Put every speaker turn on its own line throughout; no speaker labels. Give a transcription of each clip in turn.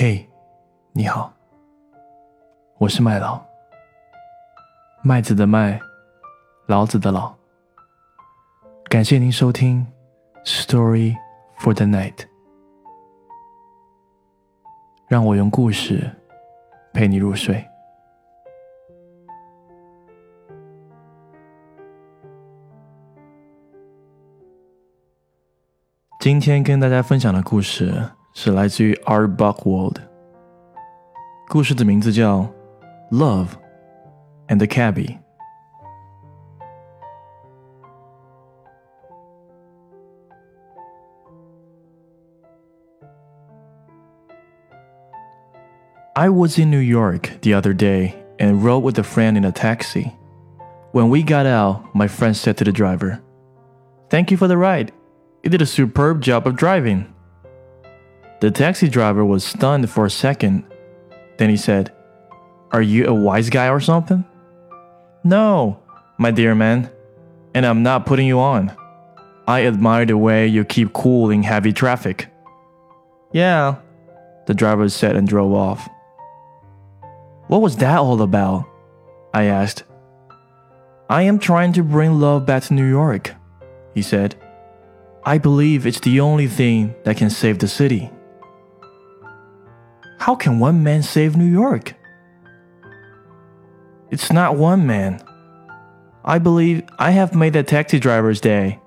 嘿，你好，我是麦老，麦子的麦，老子的老。感谢您收听《Story for the Night》，让我用故事陪你入睡。今天跟大家分享的故事是来自于 R. Buchwald。故事的名字叫《Love and the Cabbie》。I was in New York the other day and rode with a friend in a taxi. When we got out, my friend said to the driver, Thank you for the ride. You did a superb job of driving. The taxi driver was stunned for a second. Then he said, Are you a wise guy or something? No, my dear man, and I'm not putting you on. I admire the way you keep cool in heavy traffic. Yeah, the driver said and drove off. What was that all about? I asked. I am trying to bring love back to New York, he said. I believe it's the only thing that can save the city. How can one man save New York? It's not one man. I believe I have made a taxi driver's day.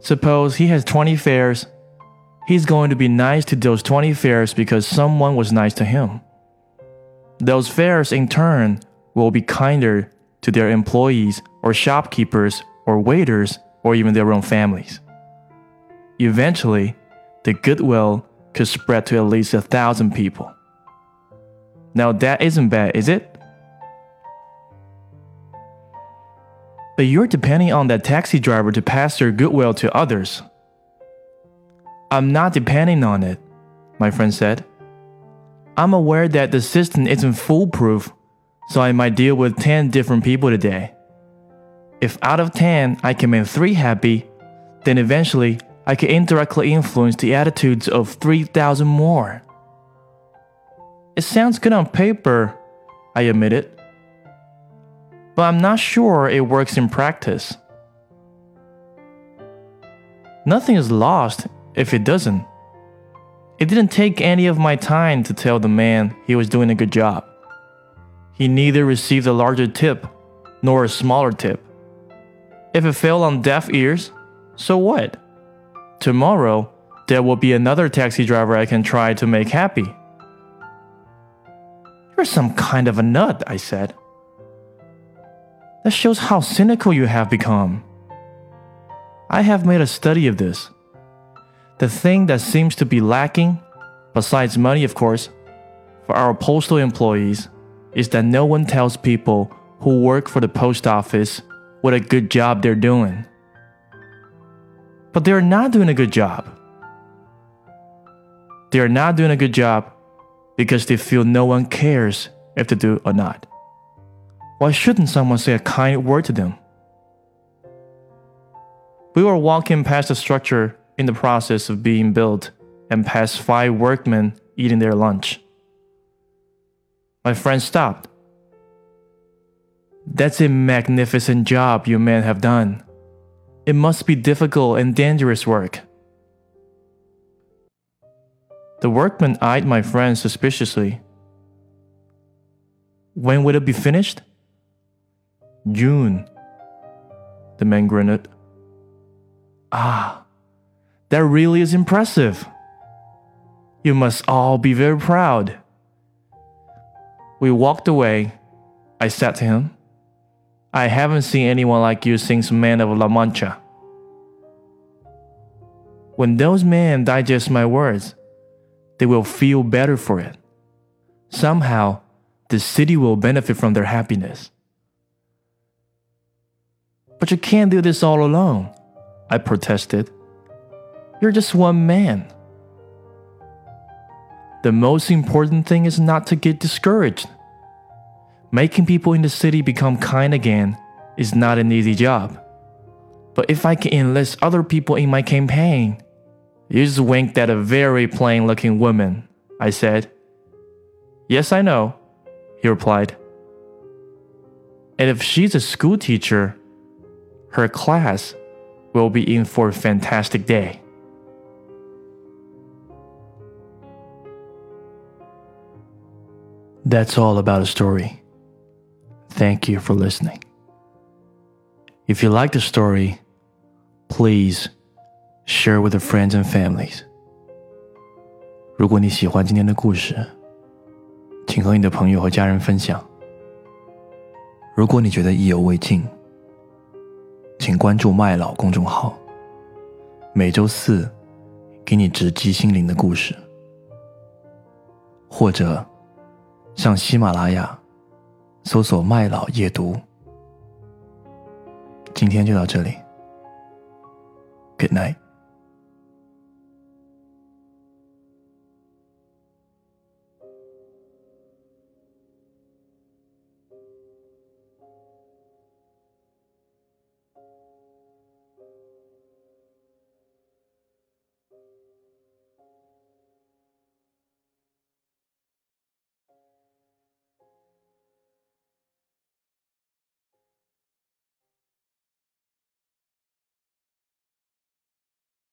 Suppose he has 20 fares. He's going to be nice to those 20 fares because someone was nice to him. Those fares, in turn, will be kinder to their employees or shopkeepers or waiters or even their own families. Eventually, the goodwill could spread to at least a thousand people. Now, that isn't bad, is it? But you're depending on that taxi driver to pass your goodwill to others. I'm not depending on it, my friend said. I'm aware that the system isn't foolproof, so I might deal with 10 different people today. If out of 10 I can make 3 happy, then eventually I can indirectly influence the attitudes of 3,000 more. It sounds good on paper, I admitted. But I'm not sure it works in practice. Nothing is lost if it doesn't. It didn't take any of my time to tell the man he was doing a good job. He neither received a larger tip nor a smaller tip. If it fell on deaf ears, so what? Tomorrow, there will be another taxi driver I can try to make happy. You're some kind of a nut, I said. That shows how cynical you have become. I have made a study of this. The thing that seems to be lacking, besides money, of course, for our postal employees is that no one tells people who work for the post office what a good job they're doing. But they're not doing a good job. They're not doing a good job because they feel no one cares if they do or not. Why shouldn't someone say a kind word to them? We were walking past a structure in the process of being built and passed five workmen eating their lunch. My friend stopped. That's a magnificent job you men have done. It must be difficult and dangerous work. The workman eyed my friend suspiciously. When will it be finished? June. The man grinned. Ah, that really is impressive. You must all be very proud. We walked away. I said to him, I haven't seen anyone like you since men of La Mancha. When those men digest my words, they will feel better for it. Somehow, the city will benefit from their happiness. But you can't do this all alone, I protested. You're just one man. The most important thing is not to get discouraged. Making people in the city become kind again is not an easy job. But if I can enlist other people in my campaign, you just winked at a very plain looking woman, I said. Yes, I know, he replied. And if she's a school teacher, her class will be in for a fantastic day. That's all about a story. Thank you for listening. If you like the story, please share with friends and families. 如果你喜欢今天的故事，请和你的朋友和家人分享。如果你觉得意犹未尽，请关注麦老公众号，每周四给你直击心灵的故事，或者上喜马拉雅搜索“麦老夜读”。今天就到这里，Good night。